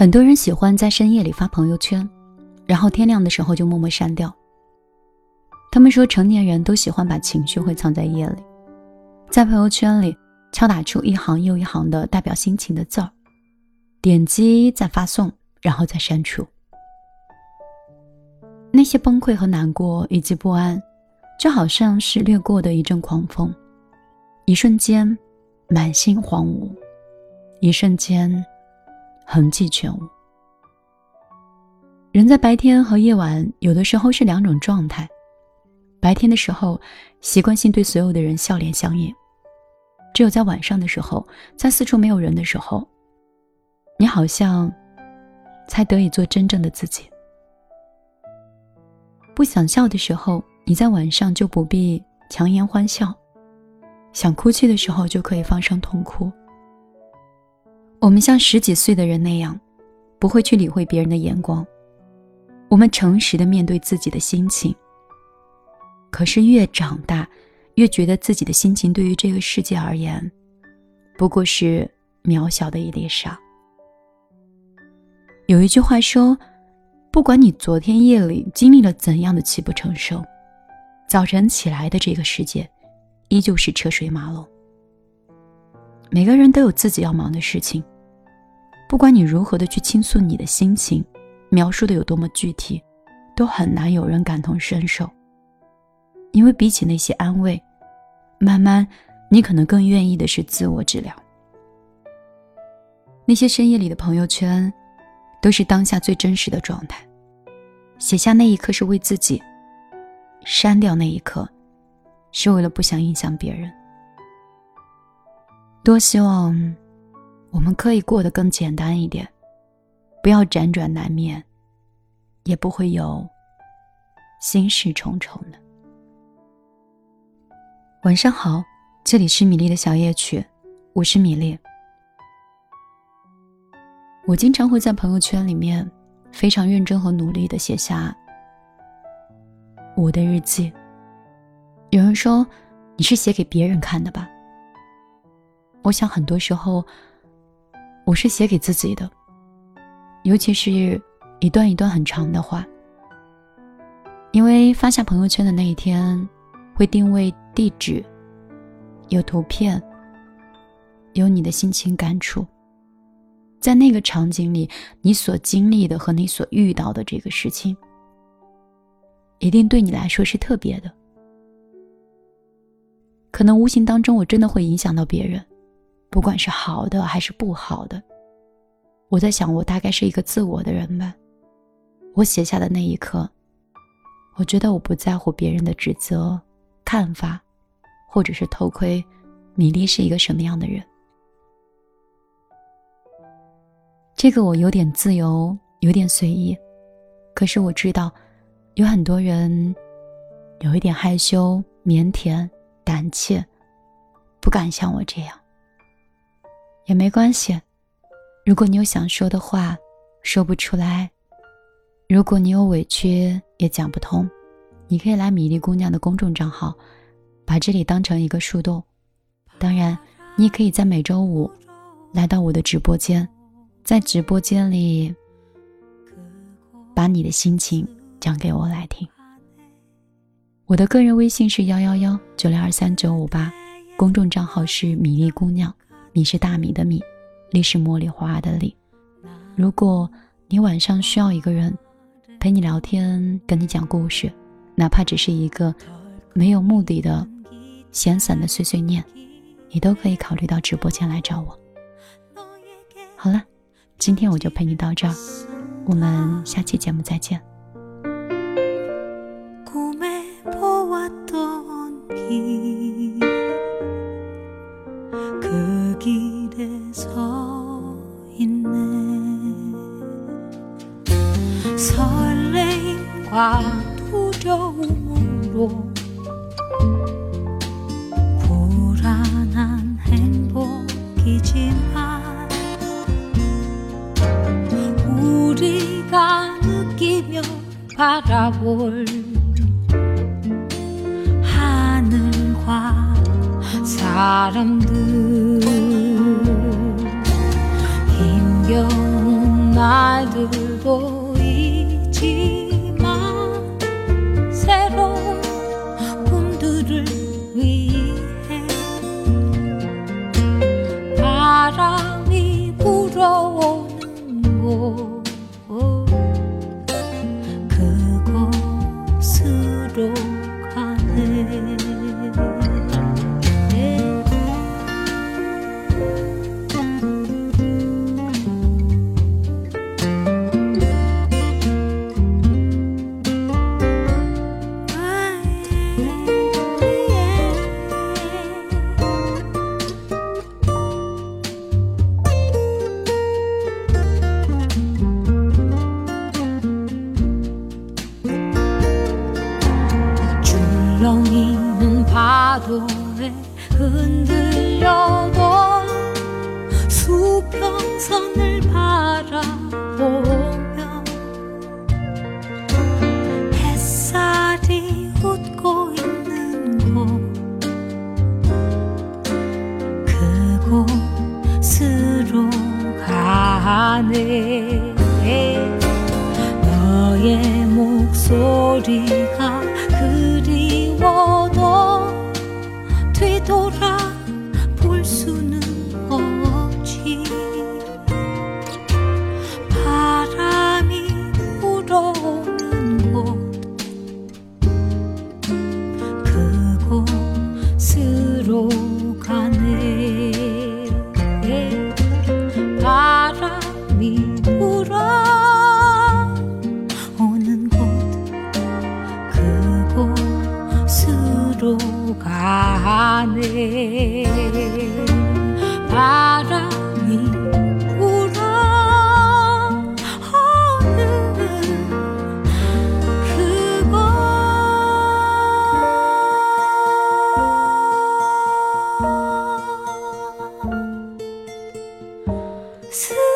很多人喜欢在深夜里发朋友圈，然后天亮的时候就默默删掉。他们说，成年人都喜欢把情绪会藏在夜里，在朋友圈里敲打出一行又一行的代表心情的字儿，点击再发送，然后再删除。那些崩溃和难过以及不安，就好像是掠过的一阵狂风，一瞬间，满心荒芜；一瞬间，痕迹全无。人在白天和夜晚有的时候是两种状态。白天的时候，习惯性对所有的人笑脸相迎；只有在晚上的时候，在四处没有人的时候，你好像才得以做真正的自己。不想笑的时候，你在晚上就不必强颜欢笑；想哭泣的时候，就可以放声痛哭。我们像十几岁的人那样，不会去理会别人的眼光，我们诚实的面对自己的心情。可是越长大，越觉得自己的心情对于这个世界而言，不过是渺小的一粒沙。有一句话说：“不管你昨天夜里经历了怎样的泣不成声，早晨起来的这个世界，依旧是车水马龙。”每个人都有自己要忙的事情，不管你如何的去倾诉你的心情，描述的有多么具体，都很难有人感同身受。因为比起那些安慰，慢慢，你可能更愿意的是自我治疗。那些深夜里的朋友圈，都是当下最真实的状态。写下那一刻是为自己，删掉那一刻，是为了不想影响别人。多希望，我们可以过得更简单一点，不要辗转难眠，也不会有心事重重的。晚上好，这里是米粒的小夜曲，我是米粒。我经常会在朋友圈里面非常认真和努力的写下我的日记。有人说你是写给别人看的吧？我想很多时候我是写给自己的，尤其是一段一段很长的话，因为发下朋友圈的那一天会定位。地址，有图片，有你的心情感触，在那个场景里，你所经历的和你所遇到的这个事情，一定对你来说是特别的。可能无形当中，我真的会影响到别人，不管是好的还是不好的。我在想，我大概是一个自我的人吧。我写下的那一刻，我觉得我不在乎别人的指责。看法，或者是偷窥，米粒是一个什么样的人？这个我有点自由，有点随意。可是我知道，有很多人有一点害羞、腼腆、胆怯，不敢像我这样。也没关系，如果你有想说的话，说不出来；如果你有委屈，也讲不通。你可以来米粒姑娘的公众账号，把这里当成一个树洞。当然，你也可以在每周五来到我的直播间，在直播间里把你的心情讲给我来听。我的个人微信是幺幺幺九零二三九五八，公众账号是米粒姑娘，米是大米的米，粒是茉莉花的粒。如果你晚上需要一个人陪你聊天，跟你讲故事。哪怕只是一个没有目的的闲散的碎碎念，你都可以考虑到直播间来找我。好了，今天我就陪你到这儿，我们下期节目再见。 서 있네. 설레임과 두려움으로 불안한 행복이지만 우리가 느끼며 바라볼 하늘과 사람들. 아들 보이지만 새로운 꿈들을 위해 바람이 불어오는 곳 그곳으로 가네. 너의 목소리. 思